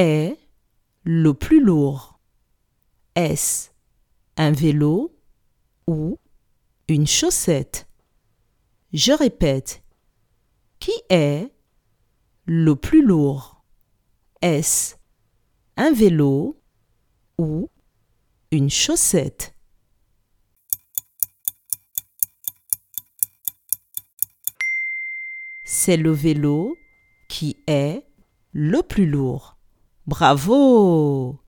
Est le plus lourd Est-ce un vélo ou une chaussette? Je répète. Qui est le plus lourd? Est-ce un vélo ou une chaussette? C'est le vélo qui est le plus lourd. Bravo